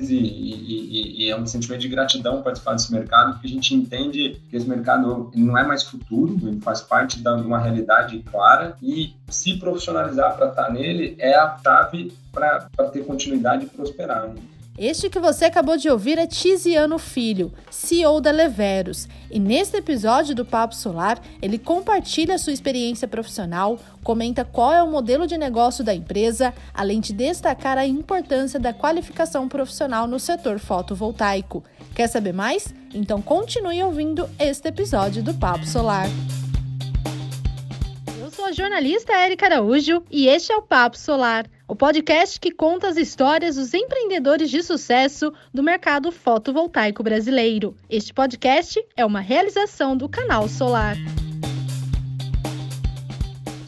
e, e, e, é um sentimento de gratidão participar desse mercado, porque a gente entende que esse mercado não é mais futuro, ele faz parte de uma realidade clara e se profissionalizar para estar nele é a chave para ter continuidade e prosperar. Né? Este que você acabou de ouvir é Tiziano Filho, CEO da Leveros, e neste episódio do Papo Solar, ele compartilha sua experiência profissional, comenta qual é o modelo de negócio da empresa, além de destacar a importância da qualificação profissional no setor fotovoltaico. Quer saber mais? Então continue ouvindo este episódio do Papo Solar. Eu sou a jornalista Érica Araújo e este é o Papo Solar o podcast que conta as histórias dos empreendedores de sucesso do mercado fotovoltaico brasileiro. Este podcast é uma realização do Canal Solar.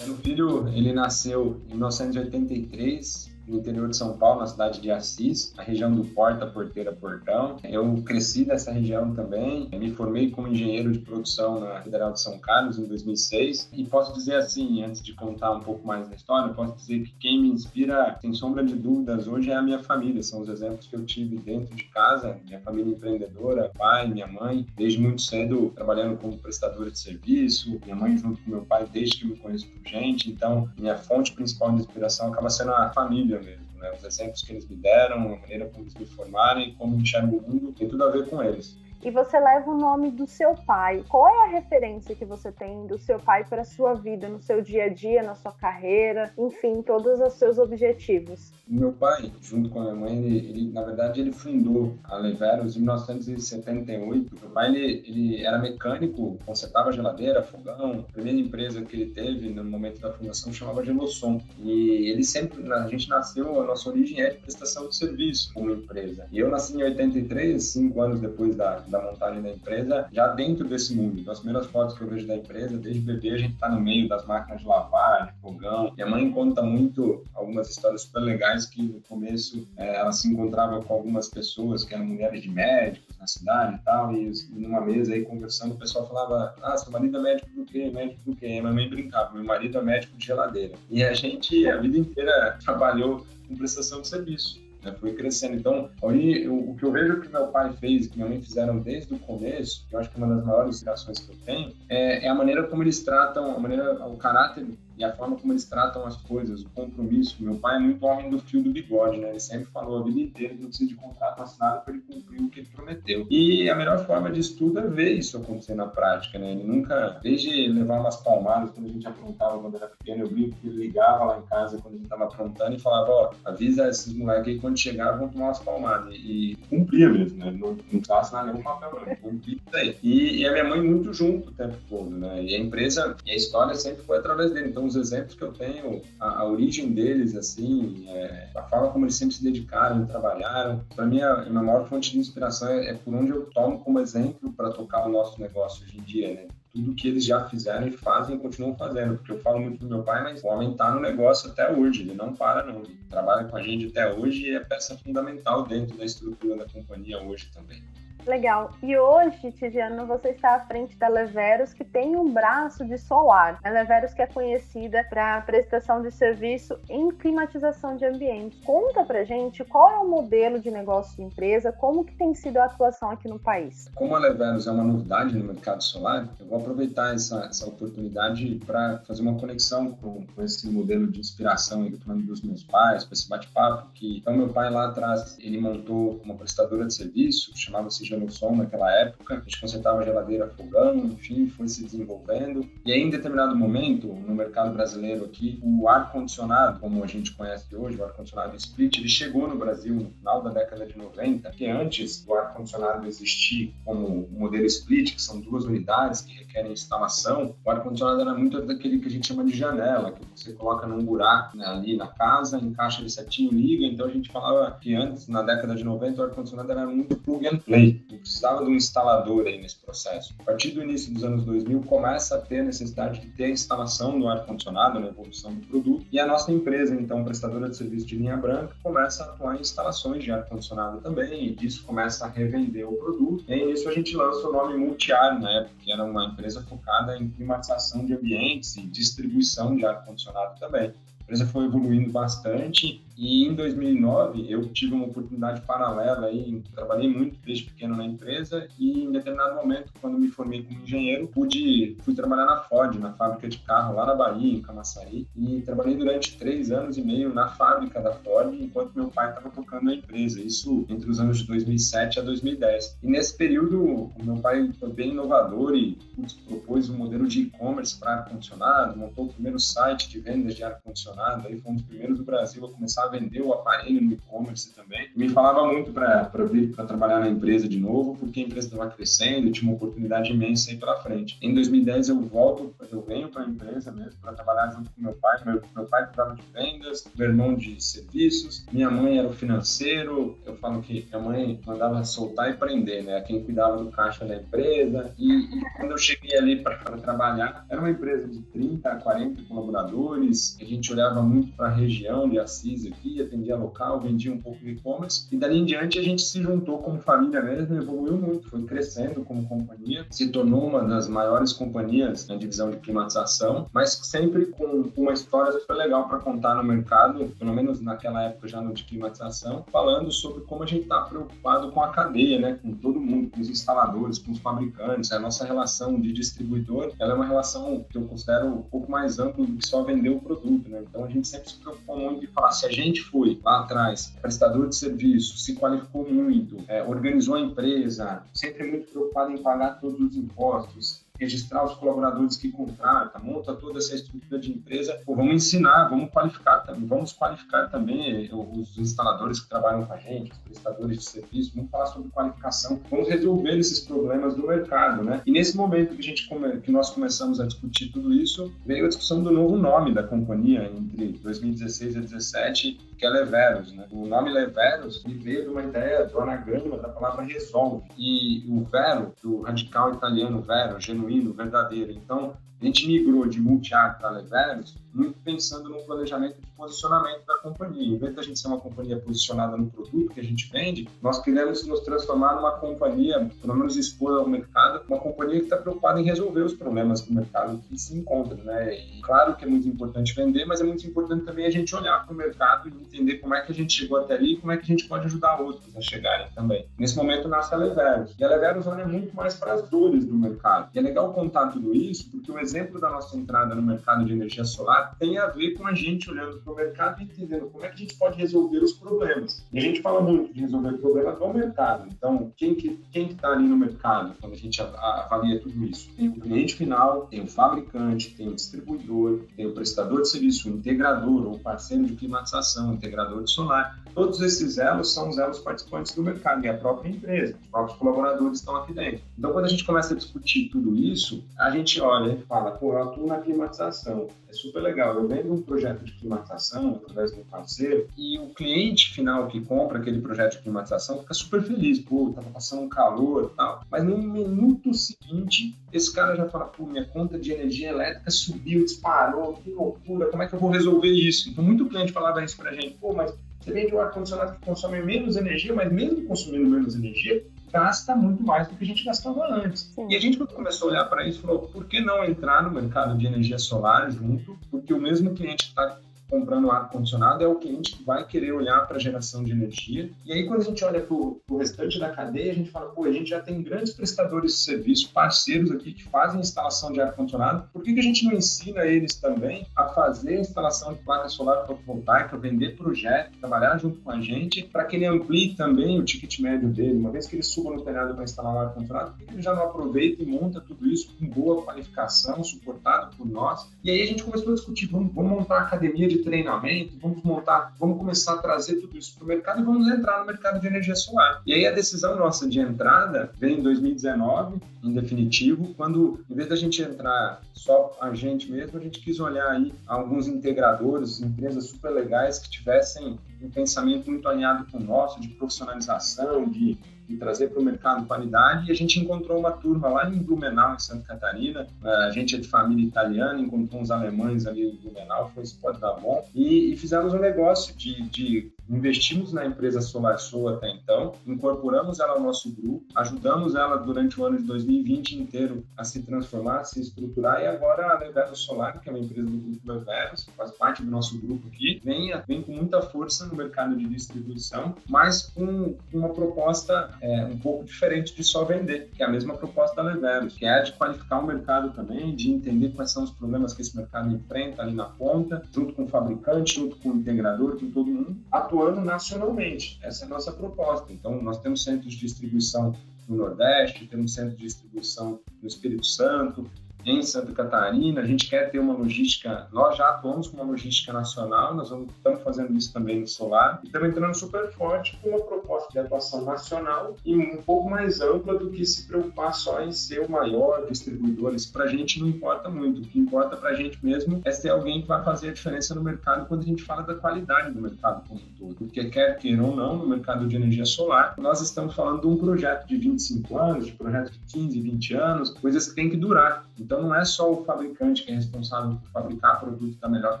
Meu filho, ele nasceu em 1983 no interior de São Paulo, na cidade de Assis, a região do Porta, Porteira, Portão. Eu cresci nessa região também, me formei como engenheiro de produção na Federal de São Carlos em 2006 e posso dizer assim, antes de contar um pouco mais da história, posso dizer que quem me inspira, sem sombra de dúvidas, hoje é a minha família, são os exemplos que eu tive dentro de casa, minha família empreendedora, pai, minha mãe, desde muito cedo trabalhando como prestadora de serviço, minha mãe junto com meu pai desde que me conheço por gente, então minha fonte principal de inspiração acaba sendo a família família mesmo. Né? Os exemplos que eles me deram, a maneira como eles me formaram e como enxergo o mundo, tem tudo a ver com eles e você leva o nome do seu pai. Qual é a referência que você tem do seu pai para a sua vida, no seu dia a dia, na sua carreira, enfim, todos os seus objetivos? Meu pai, junto com a minha mãe, ele, ele na verdade, ele fundou a Leveros em 1978. Meu pai, ele, ele era mecânico, consertava geladeira, fogão. A primeira empresa que ele teve no momento da fundação chamava Gelosson. E ele sempre, a gente nasceu, a nossa origem é de prestação de serviço como empresa. E eu nasci em 83, cinco anos depois da, da montagem da empresa, já dentro desse mundo. Então, as primeiras fotos que eu vejo da empresa, desde bebê, a gente está no meio das máquinas de lavar, de fogão. Minha mãe conta muito algumas histórias super legais que no começo é, ela se encontrava com algumas pessoas que eram mulheres de médicos na cidade e tal, e numa mesa aí conversando, o pessoal falava: Ah, seu marido é médico do quê? Médico do quê? E minha mãe brincava: Meu marido é médico de geladeira. E a gente, a vida inteira, trabalhou com prestação de serviço né? Foi crescendo. Então, aí, o, o que eu vejo que meu pai fez, que minha mãe fizeram desde o começo, que eu acho que é uma das maiores inspirações que eu tenho, é, é a maneira como eles tratam, a maneira, o caráter e a forma como eles tratam as coisas, o compromisso. Meu pai é muito homem do fio do bigode, né? Ele sempre falou a vida inteira que não precisa de contrato assinado para ele cumprir o que ele prometeu. E a melhor forma disso tudo é ver isso acontecer na prática, né? Ele nunca, desde levar umas palmadas quando a gente aprontava quando era pequeno, eu brinco que ele ligava lá em casa quando a gente estava aprontando e falava, ó, oh, avisa esses moleques aí quando chegar vão tomar umas palmadas. E, cumpria mesmo, né? Não, não precisava assinar nenhum papel, não. Cumpria isso aí. E, e a minha mãe muito junto o tempo todo, né? E a empresa, e a história sempre foi através dele. Então, os exemplos que eu tenho, a, a origem deles, assim, é, a forma como eles sempre se dedicaram trabalharam, para mim, a, a minha maior fonte de inspiração é, é por onde eu tomo como exemplo para tocar o nosso negócio hoje em dia, né? tudo que eles já fizeram e fazem e continuam fazendo. Porque eu falo muito do meu pai, mas o homem está no negócio até hoje, ele não para, não. Ele trabalha com a gente até hoje e é peça fundamental dentro da estrutura da companhia hoje também. Legal. E hoje, Tiziano, você está à frente da Leveros, que tem um braço de solar. A Leveros que é conhecida para prestação de serviço em climatização de ambientes. Conta pra gente qual é o modelo de negócio de empresa, como que tem sido a atuação aqui no país. Como a Leveros é uma novidade no mercado solar, eu vou aproveitar essa, essa oportunidade para fazer uma conexão com, com, esse modelo de inspiração aí, falando dos meus pais, com esse bate-papo, que então meu pai lá atrás, ele montou uma prestadora de serviço, chamava-se no som naquela época. A gente consertava geladeira, fogão, enfim, foi se desenvolvendo. E aí, em determinado momento, no mercado brasileiro aqui, o ar-condicionado, como a gente conhece hoje, o ar-condicionado split, ele chegou no Brasil no final da década de 90, que antes do ar-condicionado existir como modelo split, que são duas unidades que requerem instalação, o ar-condicionado era muito daquele que a gente chama de janela, que você coloca num buraco né, ali na casa, encaixa ele certinho, liga. Então a gente falava que antes, na década de 90, o ar-condicionado era muito plug and play precisava de um instalador aí nesse processo. A partir do início dos anos 2000, começa a ter a necessidade de ter a instalação do ar-condicionado, na evolução do produto, e a nossa empresa, então, prestadora de serviço de linha branca, começa a atuar em instalações de ar-condicionado também, e disso começa a revender o produto. E aí, nisso, a gente lança o nome Multiar, na época, que era uma empresa focada em climatização de ambientes e distribuição de ar-condicionado também. empresa foi evoluindo bastante e em 2009 eu tive uma oportunidade paralela aí, trabalhei muito desde pequeno na empresa e em determinado momento, quando me formei como engenheiro, pude fui trabalhar na Ford, na fábrica de carro lá na Bahia, em Camaçari, e trabalhei durante três anos e meio na fábrica da Ford, enquanto meu pai estava tocando a empresa. Isso entre os anos de 2007 a 2010. E nesse período, o meu pai foi bem inovador e putz, propôs um modelo de e-commerce para ar-condicionado, montou o primeiro site de vendas de ar-condicionado, aí foi um dos primeiros do Brasil a começar a vender o aparelho no e-commerce também. Me falava muito para vir para trabalhar na empresa de novo, porque a empresa estava crescendo, tinha uma oportunidade imensa aí para frente. Em 2010 eu volto, eu venho para a empresa mesmo para trabalhar junto com meu pai. Meu, meu pai cuidava de vendas, meu irmão de serviços, minha mãe era o financeiro. Eu falo que minha mãe mandava soltar e prender, né? Quem cuidava do caixa da empresa. E, e quando eu cheguei ali para trabalhar, era uma empresa de 30 a 40 colaboradores. A gente olhava muito para a região de Assis atendia local, vendia um pouco de e-commerce. E dali em diante a gente se juntou como família mesmo, evoluiu muito, foi crescendo como companhia, se tornou uma das maiores companhias na divisão de climatização, mas sempre com uma história super legal para contar no mercado, pelo menos naquela época já no de climatização, falando sobre como a gente está preocupado com a cadeia, né, com todo mundo, com os instaladores, com os fabricantes. A nossa relação de distribuidor, ela é uma relação que eu considero um pouco mais ampla do que só vender o produto, né? Então a gente sempre se preocupou muito de falar se a gente foi lá atrás prestador de serviço, se qualificou muito, é, organizou a empresa, sempre muito preocupado em pagar todos os impostos, registrar os colaboradores que contrata, monta toda essa estrutura de empresa, pô, vamos ensinar, vamos qualificar também, vamos qualificar também os instaladores que trabalham com a gente, os prestadores de serviço, vamos falar sobre qualificação, vamos resolver esses problemas do mercado, né? E nesse momento que a gente que nós começamos a discutir tudo isso, veio a discussão do novo nome da companhia entre 2016 e 2017, que é Leveros, né? O nome Leveros veio de uma ideia do anagrama da palavra resolve. E o vero, do radical italiano vero, genuíno, verdadeiro. Então, a gente migrou de multi-art para Leveros muito pensando no planejamento de posicionamento da companhia. Em vez de a gente ser uma companhia posicionada no produto que a gente vende, nós queremos nos transformar numa companhia, pelo menos expor ao mercado, uma companhia que está preocupada em resolver os problemas do mercado que se encontra. Né? E claro que é muito importante vender, mas é muito importante também a gente olhar para o mercado e entender como é que a gente chegou até ali e como é que a gente pode ajudar outros a chegarem também. Nesse momento nasce a Leveros. E a Leveros olha muito mais para as dores do mercado. E é legal contar tudo isso, porque o exemplo da nossa entrada no mercado de energia solar tem a ver com a gente olhando para o mercado e entendendo como é que a gente pode resolver os problemas. E a gente fala muito de resolver o problema do mercado. Então, quem que quem está ali no mercado quando a gente avalia tudo isso? Tem o cliente final, tem o fabricante, tem o distribuidor, tem o prestador de serviço, o integrador ou parceiro de climatização, integrador de solar. Todos esses elos são os elos participantes do mercado e a própria empresa, os próprios colaboradores estão aqui dentro. Então, quando a gente começa a discutir tudo isso, a gente olha e fala, pô, eu atuo na climatização, é super legal. Eu vendo um projeto de climatização através do parceiro e o cliente final que compra aquele projeto de climatização fica super feliz, pô, tava passando um calor e tal. Mas no minuto seguinte, esse cara já fala, pô, minha conta de energia elétrica subiu, disparou, que loucura, como é que eu vou resolver isso? Então, muito cliente falava isso pra gente, pô, mas você vende um ar-condicionado que consome menos energia, mas mesmo consumindo menos energia, gasta muito mais do que a gente gastava antes. Sim. E a gente, quando começou a olhar para isso, falou: por que não entrar no mercado de energia solar junto? Porque o mesmo cliente está comprando ar-condicionado é o cliente que vai querer olhar para a geração de energia. E aí, quando a gente olha para o restante da cadeia, a gente fala, pô, a gente já tem grandes prestadores de serviço, parceiros aqui que fazem instalação de ar-condicionado, por que, que a gente não ensina eles também a fazer a instalação de placa solar fotovoltaica, vender projeto, trabalhar junto com a gente, para que ele amplie também o ticket médio dele, uma vez que ele suba no telhado para instalar um ar-condicionado, por que ele já não aproveita e monta tudo isso com boa qualificação, suportado por nós? E aí a gente começou a discutir, vamos, vamos montar uma academia de de treinamento, vamos montar, vamos começar a trazer tudo isso para o mercado e vamos entrar no mercado de energia solar. E aí a decisão nossa de entrada vem em 2019, em definitivo, quando em vez da gente entrar só a gente mesmo, a gente quis olhar aí alguns integradores, empresas super legais que tivessem um pensamento muito alinhado com o nosso, de profissionalização, de de trazer para o mercado qualidade. E a gente encontrou uma turma lá em Blumenau, em Santa Catarina. A gente é de família italiana, encontrou uns alemães ali em Blumenau, foi isso pode dar bom. E, e fizemos um negócio de, de investimos na empresa Solar Sul até então, incorporamos ela ao nosso grupo, ajudamos ela durante o ano de 2020 inteiro a se transformar, a se estruturar e agora a Leveros Solar, que é uma empresa do grupo Leveros, faz parte do nosso grupo aqui, vem, vem com muita força no mercado de distribuição, mas com uma proposta é, um pouco diferente de só vender, que é a mesma proposta da Leveros, que é de qualificar o mercado também, de entender quais são os problemas que esse mercado enfrenta ali na ponta, junto com o fabricante, junto com o integrador, com todo mundo, atuando nacionalmente. Essa é a nossa proposta. Então, nós temos centros de distribuição no Nordeste, temos centro de distribuição no Espírito Santo, em Santa Catarina, a gente quer ter uma logística, nós já atuamos com uma logística nacional, nós vamos, estamos fazendo isso também no solar, e estamos entrando super forte com uma proposta de atuação nacional e um pouco mais ampla do que se preocupar só em ser o maior distribuidor. Isso para a gente não importa muito, o que importa para a gente mesmo é ter alguém que vai fazer a diferença no mercado quando a gente fala da qualidade do mercado como um todo. Porque quer queira ou não, no mercado de energia solar, nós estamos falando de um projeto de 25 anos, de projeto de 15, 20 anos, coisas que têm que durar. Então, então, não é só o fabricante que é responsável por fabricar produto da melhor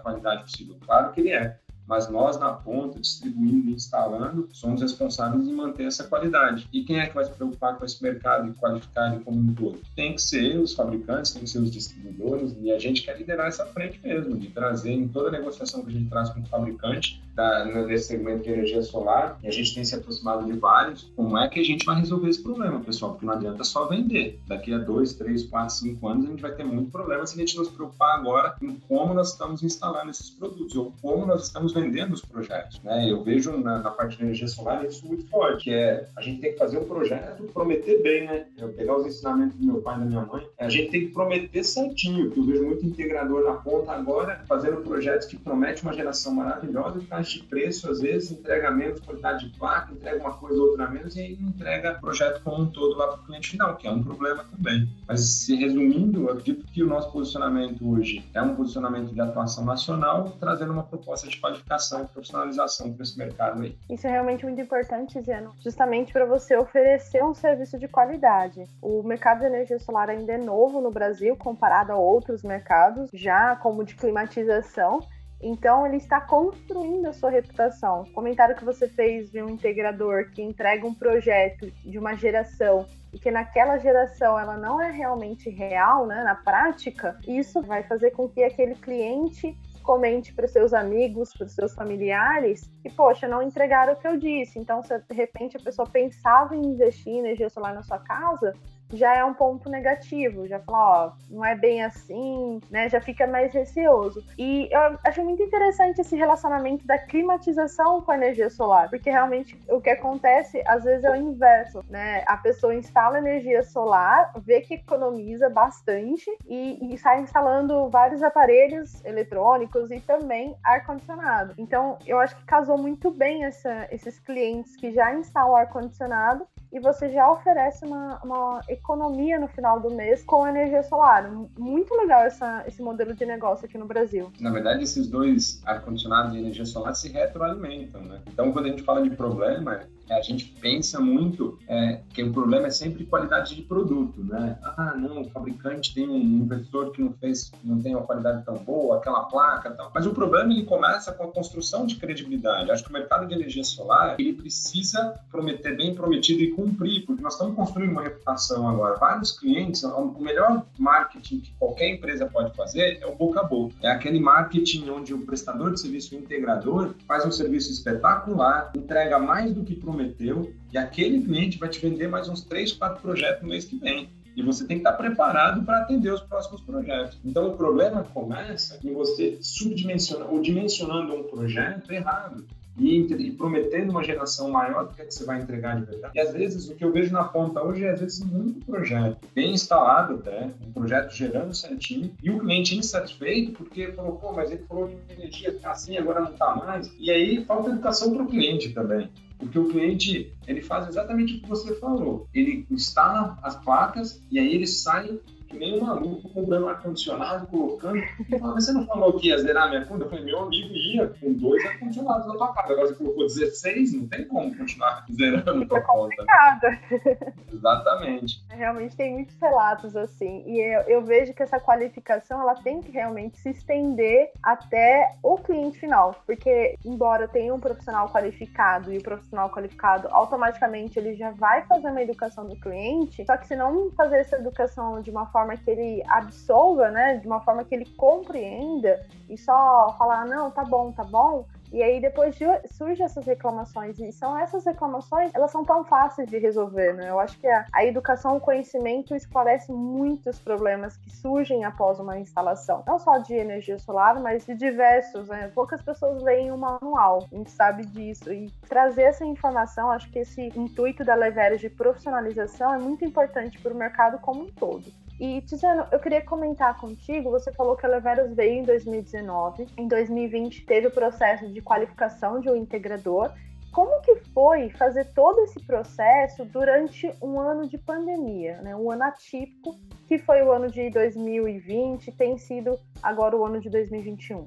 qualidade possível. Claro que ele é, mas nós na ponta, distribuindo e instalando, somos responsáveis em manter essa qualidade. E quem é que vai se preocupar com esse mercado e qualificar ele como um todo? Tem que ser os fabricantes, tem que ser os distribuidores, e a gente quer liderar essa frente mesmo, de trazer em toda a negociação que a gente traz com o fabricante, da, nesse segmento de energia solar, e a gente tem se aproximado de vários, como é que a gente vai resolver esse problema, pessoal? Porque não adianta só vender. Daqui a dois, três, quatro, cinco anos, a gente vai ter muito problema se a gente não se preocupar agora em como nós estamos instalando esses produtos, ou como nós estamos vendendo os projetos. Né? Eu vejo na, na, parte de energia solar isso muito forte, que é a gente tem que fazer um projeto, prometer bem, né? Eu pegar os ensinamentos do meu pai e da minha mãe, a gente tem que prometer certinho, que eu vejo muito integrador na ponta agora, fazendo projetos que prometem uma geração maravilhosa, que de preço, às vezes, entrega menos qualidade de placa, entrega uma coisa ou outra menos e aí entrega o projeto como um todo lá para o cliente final, que é um problema também. Mas, se resumindo, eu acredito que o nosso posicionamento hoje é um posicionamento de atuação nacional, trazendo uma proposta de qualificação e profissionalização para esse mercado aí. Isso é realmente muito importante, Ziano, justamente para você oferecer um serviço de qualidade. O mercado de energia solar ainda é novo no Brasil, comparado a outros mercados, já como de climatização, então ele está construindo a sua reputação. O comentário que você fez de um integrador que entrega um projeto de uma geração e que naquela geração ela não é realmente real, né, na prática, isso vai fazer com que aquele cliente comente para os seus amigos, para os seus familiares, e poxa, não entregaram o que eu disse. Então, se de repente a pessoa pensava em investir energia solar na sua casa, já é um ponto negativo, já fala, ó, não é bem assim, né? Já fica mais receoso. E eu acho muito interessante esse relacionamento da climatização com a energia solar, porque realmente o que acontece às vezes é o inverso, né? A pessoa instala energia solar, vê que economiza bastante e, e sai instalando vários aparelhos eletrônicos e também ar-condicionado. Então, eu acho que casou muito bem essa, esses clientes que já instalam ar-condicionado e você já oferece uma, uma economia no final do mês com energia solar. Muito legal essa, esse modelo de negócio aqui no Brasil. Na verdade, esses dois ar-condicionado e energia solar se retroalimentam, né? Então, quando a gente fala de problema, a gente pensa muito é, que o problema é sempre qualidade de produto, né? Ah, não, o fabricante tem um inversor que não fez, não tem uma qualidade tão boa, aquela placa, tal. Mas o problema ele começa com a construção de credibilidade. Acho que o mercado de energia solar ele precisa prometer bem prometido e cumprir, porque nós estamos construindo uma reputação agora. Vários clientes, o melhor marketing que qualquer empresa pode fazer é o boca a boca. É aquele marketing onde o prestador de serviço, o integrador, faz um serviço espetacular, entrega mais do que prometeu prometeu e aquele cliente vai te vender mais uns três, quatro projetos no mês que vem. E você tem que estar preparado para atender os próximos projetos. Então, o problema começa em você subdimensionar ou dimensionando um projeto errado e, e, prometendo uma geração maior do que, é que você vai entregar de verdade. E às vezes o que eu vejo na ponta hoje é às vezes muito projeto bem instalado até, um projeto gerando certinho, e o cliente insatisfeito porque falou, pô, mas ele falou que energia está assim, agora não está mais. E aí falta educação para o cliente também. Porque o cliente, ele faz exatamente o que você falou. Ele instala as placas e aí ele sai que nem um maluco comprando ar-condicionado, colocando. Mas você não falou que ia zerar minha conta? Eu falei, meu amigo ia com dois ar-condicionados na tua casa. Agora você colocou 16, não tem como continuar zerando a tua conta. Exatamente. Realmente tem muitos relatos assim. E eu, eu vejo que essa qualificação ela tem que realmente se estender até o cliente final. Porque, embora tenha um profissional qualificado e o profissional qualificado automaticamente ele já vai fazer uma educação do cliente, só que se não fazer essa educação de uma forma que ele absolva, né, de uma forma que ele compreenda e só falar, não, tá bom, tá bom, e aí depois surgem essas reclamações. E são essas reclamações, elas são tão fáceis de resolver, né? Eu acho que a, a educação, o conhecimento esclarece muitos problemas que surgem após uma instalação. Não só de energia solar, mas de diversos, né? Poucas pessoas leem o manual, a gente sabe disso. E trazer essa informação, acho que esse intuito da Leveres de profissionalização é muito importante para o mercado como um todo. E, Tiziano, eu queria comentar contigo, você falou que a Leveros veio em 2019, em 2020 teve o processo de qualificação de um integrador. Como que foi fazer todo esse processo durante um ano de pandemia, né? um ano atípico, que foi o ano de 2020, tem sido agora o ano de 2021?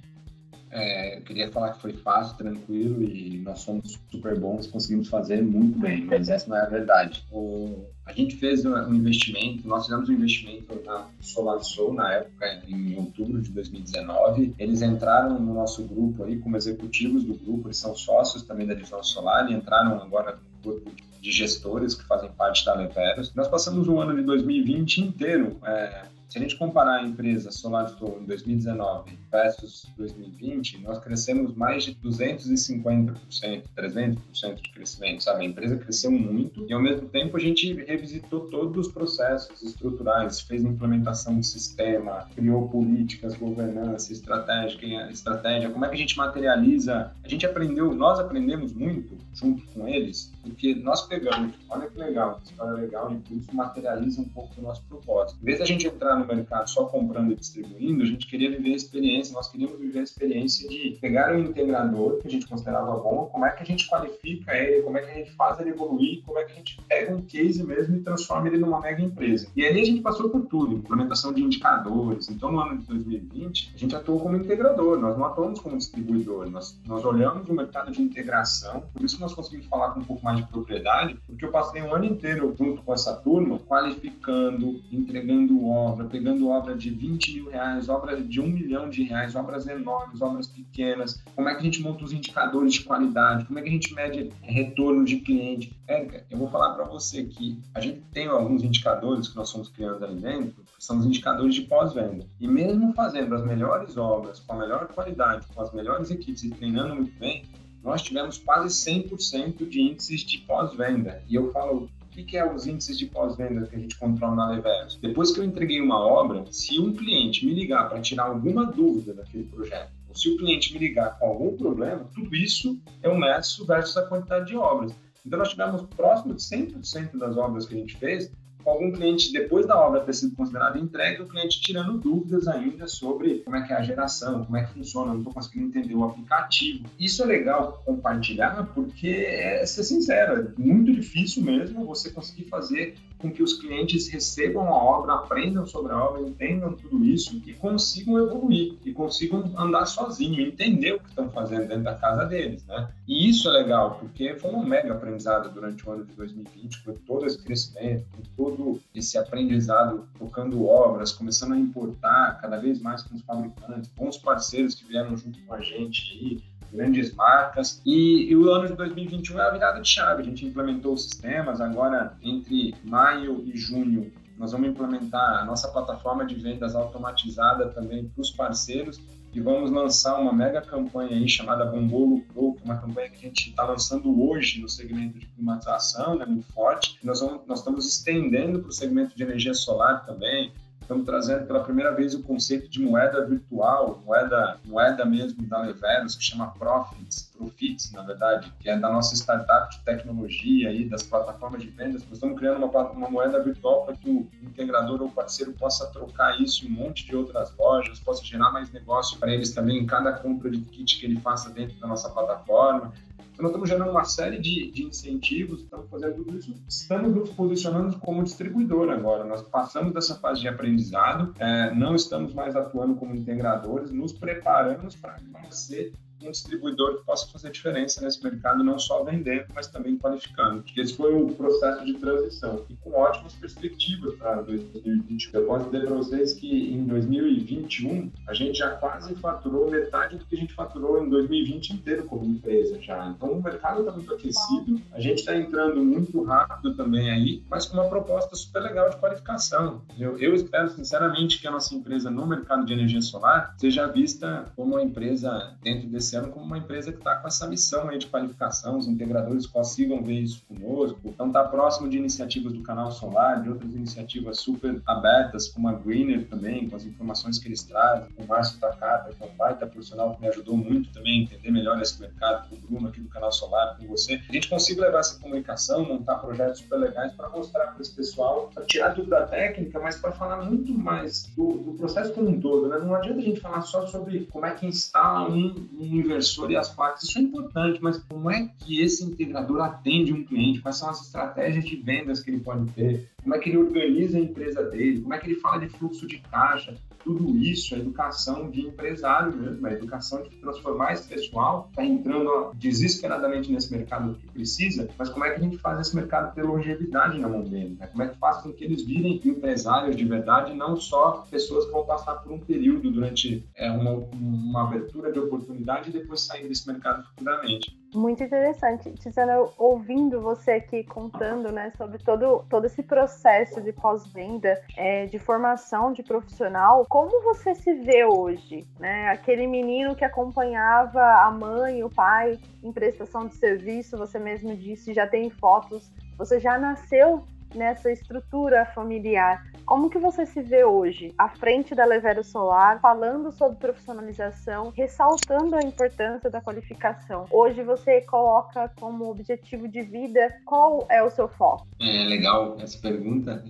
É, eu queria falar que foi fácil, tranquilo e nós somos super bons, conseguimos fazer muito bem, mas essa não é a verdade. O, a gente fez um investimento, nós fizemos um investimento na Solar Soul na época, em outubro de 2019. Eles entraram no nosso grupo aí como executivos do grupo, eles são sócios também da divisão solar e entraram agora no grupo de gestores que fazem parte da Leveros. Nós passamos o ano de 2020 inteiro é, se a gente comparar a empresa SolarStore em 2019 versus 2020, nós crescemos mais de 250%, 300% de crescimento, sabe? A empresa cresceu muito e, ao mesmo tempo, a gente revisitou todos os processos estruturais, fez implementação de sistema, criou políticas, governança, estratégia, estratégia, como é que a gente materializa. A gente aprendeu, nós aprendemos muito junto com eles, porque nós pegamos, olha que legal, história legal, e isso materializa um pouco do nosso propósito. Em vez da gente entrar no mercado só comprando e distribuindo, a gente queria viver a experiência, nós queríamos viver a experiência de pegar um integrador que a gente considerava bom, como é que a gente qualifica ele, como é que a gente faz ele evoluir, como é que a gente pega um case mesmo e transforma ele numa mega empresa. E ali a gente passou por tudo, implementação de indicadores. Então, no ano de 2020, a gente atuou como integrador, nós não atuamos como distribuidor, nós, nós olhamos o mercado de integração, por isso nós conseguimos falar com um pouco mais de propriedade, porque eu passei um ano inteiro junto com essa turma, qualificando, entregando obra, pegando obra de 20 mil reais, obra de um milhão de reais, obras enormes, obras pequenas, como é que a gente monta os indicadores de qualidade, como é que a gente mede retorno de cliente. Érica, eu vou falar para você que a gente tem alguns indicadores que nós estamos criando ali dentro, que são os indicadores de pós-venda. E mesmo fazendo as melhores obras, com a melhor qualidade, com as melhores equipes e treinando muito bem, nós tivemos quase 100% de índices de pós-venda. E eu falo, o que, que é os índices de pós-venda que a gente controla na Leveros? Depois que eu entreguei uma obra, se um cliente me ligar para tirar alguma dúvida daquele projeto, ou se o cliente me ligar com algum problema, tudo isso é o MESO versus a quantidade de obras. Então, nós tivemos próximo de 100% das obras que a gente fez algum cliente, depois da obra ter sido considerada entregue, o cliente tirando dúvidas ainda sobre como é que é a geração, como é que funciona, não estou conseguindo entender o aplicativo. Isso é legal compartilhar porque, é ser sincero, é muito difícil mesmo você conseguir fazer com que os clientes recebam a obra, aprendam sobre a obra, entendam tudo isso e consigam evoluir, e consigam andar sozinhos, entender o que estão fazendo dentro da casa deles, né? E isso é legal, porque foi um mega aprendizado durante o ano de 2020, com todo esse crescimento, com todo esse aprendizado, tocando obras, começando a importar cada vez mais com os fabricantes, bons parceiros que vieram junto com a gente aí, grandes marcas. E, e, o ano de 2021 é a virada de chave. A gente implementou os sistemas. Agora, entre maio e junho, nós vamos implementar a nossa plataforma de vendas automatizada também para os parceiros e vamos lançar uma mega campanha aí chamada Bombolo Pro, que é uma campanha que a gente está lançando hoje no segmento de climatização, né, muito forte. Nós, vamos, nós estamos estendendo para o segmento de energia solar também, estamos trazendo pela primeira vez o conceito de moeda virtual, moeda, moeda mesmo da Leveros, que chama Profits, Profits, na verdade, que é da nossa startup de tecnologia e das plataformas de vendas. Nós estamos criando uma, uma moeda virtual para que o integrador ou parceiro possa trocar isso em um monte de outras lojas, possa gerar mais negócio para eles também em cada compra de kit que ele faça dentro da nossa plataforma. Então, nós estamos gerando uma série de, de incentivos, estamos fazendo tudo isso, estamos nos posicionando como distribuidor agora. Nós passamos dessa fase de aprendizado, é, não estamos mais atuando como integradores, nos preparamos para ser um distribuidor que possa fazer diferença nesse mercado, não só vendendo, mas também qualificando. Esse foi o processo de transição e com ótimas perspectivas para 2021. Eu posso dizer para vocês que em 2021 a gente já quase faturou metade do que a gente faturou em 2020 inteiro como empresa já. Então o mercado está muito aquecido, a gente está entrando muito rápido também aí, mas com uma proposta super legal de qualificação. Eu, eu espero sinceramente que a nossa empresa no mercado de energia solar seja vista como uma empresa dentro desse como uma empresa que está com essa missão aí de qualificação, os integradores consigam ver isso conosco. Então, está próximo de iniciativas do Canal Solar, de outras iniciativas super abertas, como a Greener também, com as informações que eles trazem, com o Márcio Takata, que é um baita profissional que me ajudou muito também a entender melhor esse mercado, com o Bruno aqui do Canal Solar, com você. A gente consiga levar essa comunicação, montar projetos super legais para mostrar para esse pessoal, para tirar tudo da técnica, mas para falar muito mais do, do, processo como um todo. Né? Não adianta a gente falar só sobre como é que instala um, um inversor e as partes, isso é importante, mas como é que esse integrador atende um cliente? Quais são as estratégias de vendas que ele pode ter? Como é que ele organiza a empresa dele? Como é que ele fala de fluxo de caixa? Tudo isso é educação de empresário mesmo, é educação de transformar esse pessoal está entrando desesperadamente nesse mercado que precisa, mas como é que a gente faz esse mercado ter longevidade na mão dele? Né? Como é que faz com que eles virem empresários de verdade, não só pessoas que vão passar por um período durante é, uma, uma abertura de oportunidade e depois sair desse mercado futuramente. Muito interessante. Tiziana, ouvindo você aqui contando né, sobre todo, todo esse processo de pós-venda, é, de formação de profissional, como você se vê hoje? Né? Aquele menino que acompanhava a mãe, o pai em prestação de serviço, você mesmo disse, já tem fotos, você já nasceu nessa estrutura familiar. Como que você se vê hoje, à frente da Levero Solar, falando sobre profissionalização, ressaltando a importância da qualificação? Hoje você coloca como objetivo de vida, qual é o seu foco? É legal essa pergunta.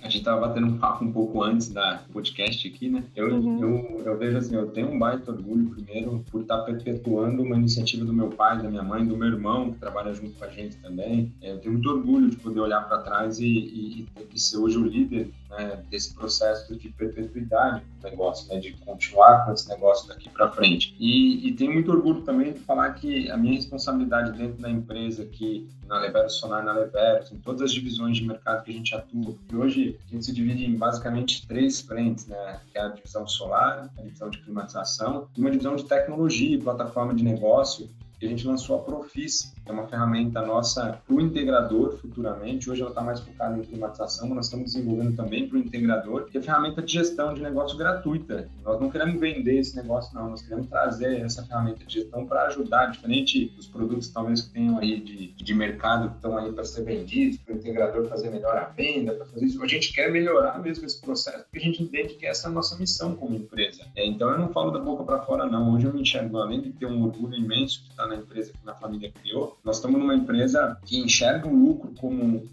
A gente estava batendo um papo um pouco antes da podcast aqui, né? Eu, uhum. eu, eu vejo assim, eu tenho um baita orgulho, primeiro, por estar perpetuando uma iniciativa do meu pai, da minha mãe, do meu irmão, que trabalha junto com a gente também. É, eu tenho muito orgulho de poder olhar para trás e e, e, ser hoje o líder né, desse processo de perpetuidade do negócio, né, de continuar com esse negócio daqui para frente. E, e tenho muito orgulho também de falar que a minha responsabilidade dentro da empresa aqui, na Levero Solar, na Levero, em todas as divisões de mercado que a gente atua, e hoje a gente se divide em basicamente três frentes, né, que é a divisão solar, a divisão de climatização e uma divisão de tecnologia e plataforma de negócio, que a gente lançou a Profis, que é uma ferramenta nossa para o integrador futuramente. Hoje ela está mais focada em climatização, mas nós estamos desenvolvendo também para o integrador, que é ferramenta de gestão de negócio gratuita. Nós não queremos vender esse negócio, não. Nós queremos trazer essa ferramenta de gestão para ajudar, diferente dos produtos talvez que tenham aí de, de mercado que estão aí para ser vendidos, para o integrador fazer melhor a venda, para fazer isso. A gente quer melhorar mesmo esse processo, porque a gente entende que essa é a nossa missão como empresa. É, então eu não falo da boca para fora, não. Hoje eu me enxergo, além de ter um orgulho imenso de estar na empresa que minha família criou, nós estamos numa empresa que enxerga o lucro como,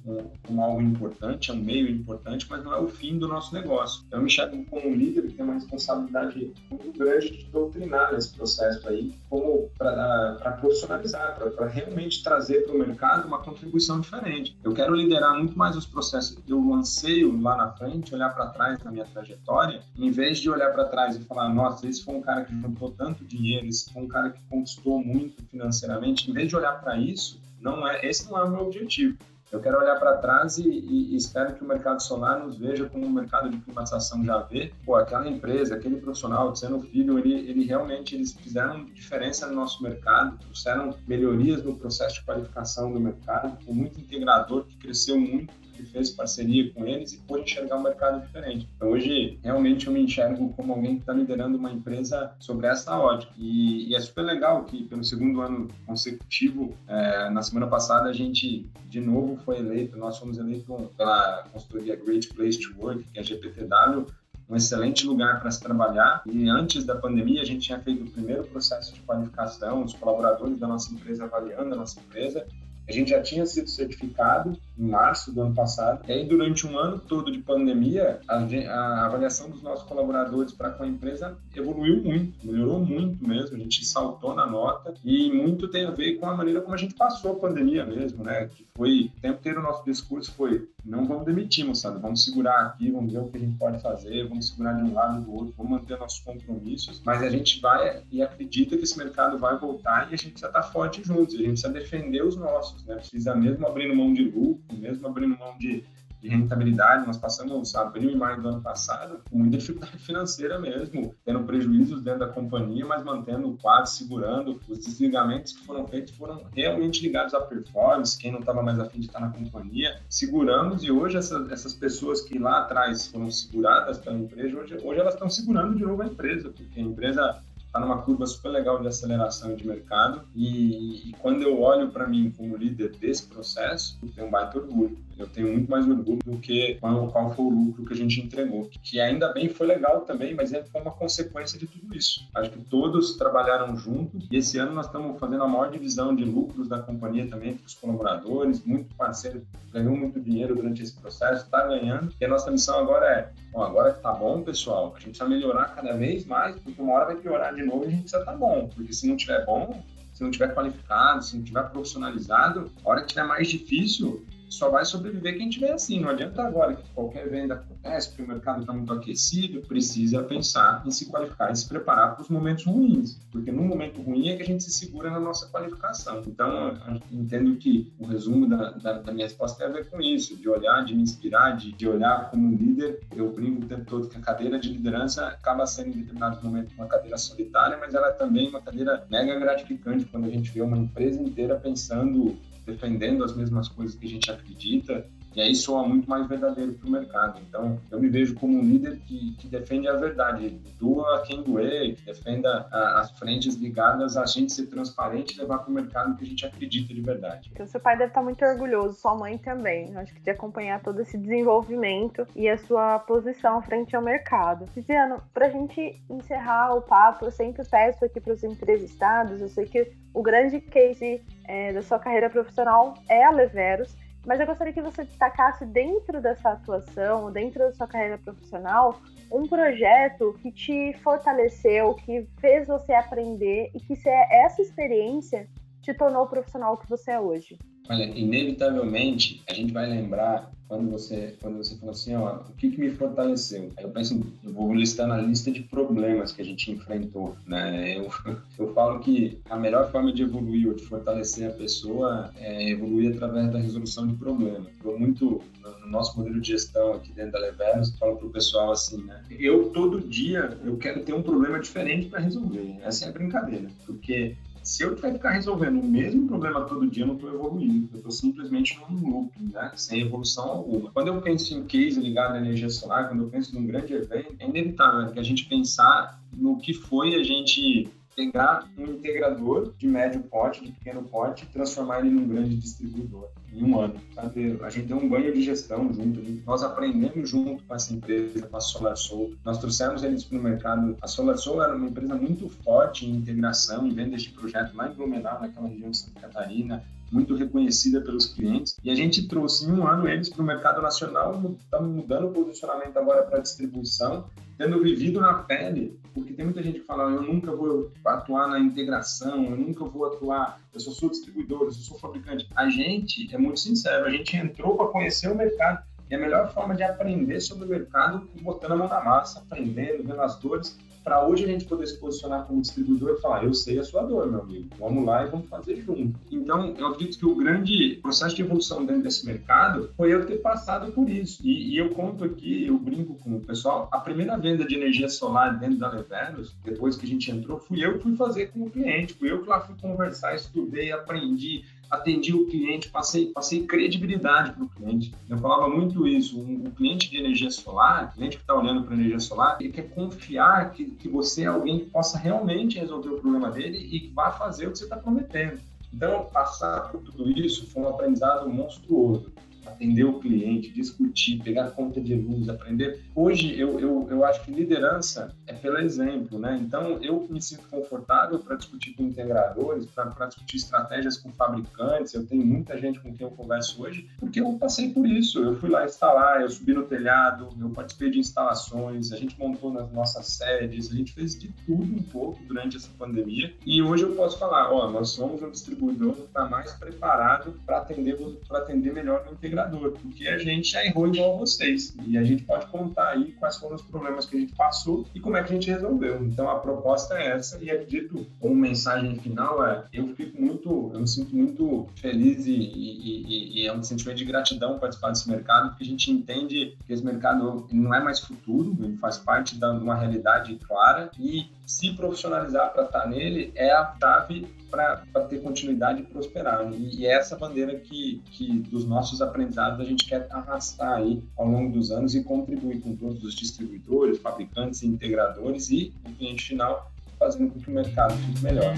como, algo importante, é um meio importante, mas não é o fim do nosso negócio. Eu me enxergo como um líder que tem uma responsabilidade muito grande de doutrinar esse processo aí, como para profissionalizar, para realmente trazer para o mercado uma contribuição diferente. Eu quero liderar muito mais os processos. Eu anseio lá na frente, olhar para trás na minha trajetória, em vez de olhar para trás e falar, nossa, esse foi um cara que juntou tanto dinheiro, esse foi um cara que conquistou muito financeiramente, em vez de olhar para isso, não é, esse não é o meu objetivo. Eu quero olhar para trás e, e, espero que o mercado solar nos veja como o mercado de climatização já vê. Pô, aquela empresa, aquele profissional, sendo filho, ele, ele realmente eles fizeram diferença no nosso mercado, trouxeram melhorias no processo de qualificação do mercado, com muito integrador que cresceu muito que fez parceria com eles e pôde enxergar um mercado diferente. Então, hoje, realmente, eu me enxergo como alguém que está liderando uma empresa sobre essa ótica. E, e, é super legal que, pelo segundo ano consecutivo, é, na semana passada, a gente, de novo, foi eleito, nós fomos eleitos pela consultoria Great Place to Work, que é a GPTW, um excelente lugar para se trabalhar. E antes da pandemia, a gente tinha feito o primeiro processo de qualificação, os colaboradores da nossa empresa avaliando a nossa empresa. A gente já tinha sido certificado em março do ano passado. E aí, durante um ano todo de pandemia, a, a avaliação dos nossos colaboradores para com a empresa evoluiu muito, melhorou muito mesmo. A gente saltou na nota e muito tem a ver com a maneira como a gente passou a pandemia mesmo, né? Que foi, o tempo inteiro o nosso discurso foi: não vamos demitir, moçada, vamos segurar aqui, vamos ver o que a gente pode fazer, vamos segurar de um lado e do outro, vamos manter nossos compromissos, mas a gente vai e acredita que esse mercado vai voltar e a gente já está forte juntos, a gente precisa defender os nossos, né? Precisa mesmo abrindo mão de lucro, mesmo abrindo mão de de rentabilidade. Nós passamos abril e maio do ano passado com muita dificuldade financeira mesmo, tendo prejuízos dentro da companhia, mas mantendo quase segurando. Os desligamentos que foram feitos foram realmente ligados à performance, quem não estava mais afim de estar na companhia, seguramos e hoje essas, essas pessoas que lá atrás foram seguradas pela empresa, hoje, hoje elas estão segurando de novo a empresa, porque a empresa está numa curva super legal de aceleração de mercado e, e quando eu olho para mim como líder desse processo, eu tenho um baita orgulho. Eu tenho muito mais orgulho do que qual, qual foi o lucro que a gente entregou, que ainda bem foi legal também, mas é uma consequência de tudo isso. Acho que todos trabalharam juntos e esse ano nós estamos fazendo a maior divisão de lucros da companhia também entre os colaboradores, muito parceiro ganhou muito dinheiro durante esse processo, está ganhando e a nossa missão agora é, bom, agora que tá bom, pessoal, a gente precisa melhorar cada vez mais, porque uma hora vai piorar de novo e a gente precisa estar tá bom, porque se não tiver bom, se não tiver qualificado, se não tiver profissionalizado, a hora que tiver mais difícil, só vai sobreviver quem tiver assim. Não adianta agora que qualquer venda acontece, porque o mercado está muito aquecido, precisa pensar em se qualificar e se preparar para os momentos ruins, porque no momento ruim é que a gente se segura na nossa qualificação. Então, entendo que o resumo da, da, da, minha resposta tem a ver com isso, de olhar, de me inspirar, de, de olhar como líder. Eu brinco o tempo todo que a cadeira de liderança acaba sendo em determinados momentos uma cadeira solitária, mas ela é também uma cadeira mega gratificante quando a gente vê uma empresa inteira pensando defendendo as mesmas coisas que a gente acredita, e aí soa muito mais verdadeiro para o mercado. Então, eu me vejo como um líder que, que defende a verdade, doa quem doer, que defenda a, as frentes ligadas a gente ser transparente e levar para o mercado que a gente acredita de verdade. Então, seu pai deve estar muito orgulhoso, sua mãe também, acho que de acompanhar todo esse desenvolvimento e a sua posição frente ao mercado. Tiziano, para a gente encerrar o papo, eu sempre peço aqui para os entrevistados, eu sei que o grande case é, da sua carreira profissional é a Leveros, mas eu gostaria que você destacasse dentro dessa atuação, dentro da sua carreira profissional, um projeto que te fortaleceu, que fez você aprender e que essa experiência te tornou o profissional que você é hoje. Olha, inevitavelmente a gente vai lembrar quando você quando você falou assim, ó, o que, que me fortaleceu? Aí eu penso, eu vou listar na lista de problemas que a gente enfrentou, né? Eu, eu falo que a melhor forma de evoluir ou de fortalecer a pessoa é evoluir através da resolução de problemas. Eu muito no nosso modelo de gestão aqui dentro da Leveros, falo pro pessoal assim, né? Eu todo dia eu quero ter um problema diferente para resolver. Essa é a brincadeira, porque se eu tiver que ficar resolvendo o mesmo problema todo dia, eu não estou evoluindo. Eu estou simplesmente num loop, né? sem evolução alguma. Quando eu penso em case ligado à energia solar, quando eu penso num grande evento, é inevitável que a gente pensar no que foi a gente pegar um integrador de médio porte, de pequeno porte, e transformar ele num grande distribuidor em um ano. Sabe? A gente deu um banho de gestão junto, nós aprendemos junto com essa empresa, com a SolarSoul. Nós trouxemos eles para o mercado. A SolarSoul era uma empresa muito forte em integração e venda de projeto lá em Blumenau, naquela região de Santa Catarina, muito reconhecida pelos clientes. E a gente trouxe em um ano eles para o mercado nacional, estamos mudando o posicionamento agora para distribuição, tendo vivido na pele, porque tem muita gente que fala, eu nunca vou atuar na integração, eu nunca vou atuar, eu só sou distribuidor, eu só sou fabricante. A gente é muito sincero, a gente entrou para conhecer o mercado. E a melhor forma de aprender sobre o mercado botando a mão na massa, aprendendo, vendo as dores para hoje a gente poder se posicionar como distribuidor e falar, eu sei a sua dor, meu amigo, vamos lá e vamos fazer junto. Então, eu acredito que o grande processo de evolução dentro desse mercado foi eu ter passado por isso. E, e eu conto aqui, eu brinco com o pessoal, a primeira venda de energia solar dentro da Leveros, depois que a gente entrou, fui eu que fui fazer com o cliente, fui eu que lá fui conversar, estudei, aprendi, atendi o cliente, passei, passei credibilidade para o cliente. Eu falava muito isso. Um, um, cliente de energia solar, cliente que está olhando para energia solar, ele quer confiar que, que você é alguém que possa realmente resolver o problema dele e que vai fazer o que você está prometendo. Então, passar por tudo isso foi um aprendizado monstruoso. Atender o cliente, discutir, pegar conta de luz, aprender. Hoje, eu, eu, eu acho que liderança é pelo exemplo, né? Então, eu me sinto confortável para discutir com integradores, para discutir estratégias com fabricantes. Eu tenho muita gente com quem eu converso hoje, porque eu passei por isso. Eu fui lá instalar, eu subi no telhado, eu participei de instalações, a gente montou nas nossas sedes, a gente fez de tudo um pouco durante essa pandemia. E hoje eu posso falar, ó, nós somos um distribuidor que está mais preparado para atender, para atender melhor no integrador, porque a gente já errou igual a vocês. E a gente pode contar aí quais foram os problemas que a gente passou e como é que a gente resolveu. Então a proposta é essa e acredito, como mensagem final é, eu fico muito, eu me sinto muito feliz e, e, e, e é um sentimento de gratidão participar desse mercado, porque a gente entende que esse mercado não é mais futuro, ele faz parte de uma realidade clara e se profissionalizar para estar nele é a chave para ter continuidade e prosperar. E, e é essa bandeira que, que dos nossos aprendizados a gente quer arrastar aí ao longo dos anos e contribuir com todos os distribuidores, fabricantes, integradores e o cliente final, fazendo com que o mercado fique melhor.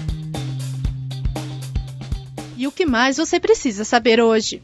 E o que mais você precisa saber hoje?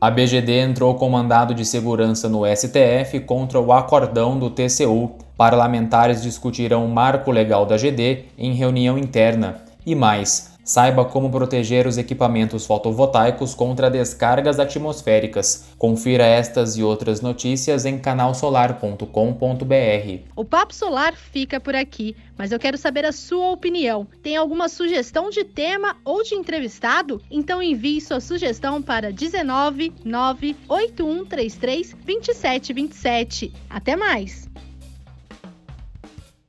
A BGD entrou com mandado de segurança no STF contra o acordão do TCU. Parlamentares discutirão o marco legal da GD em reunião interna. E mais, Saiba como proteger os equipamentos fotovoltaicos contra descargas atmosféricas. Confira estas e outras notícias em canalsolar.com.br. O Papo Solar fica por aqui, mas eu quero saber a sua opinião. Tem alguma sugestão de tema ou de entrevistado? Então envie sua sugestão para 19 98133 2727. Até mais!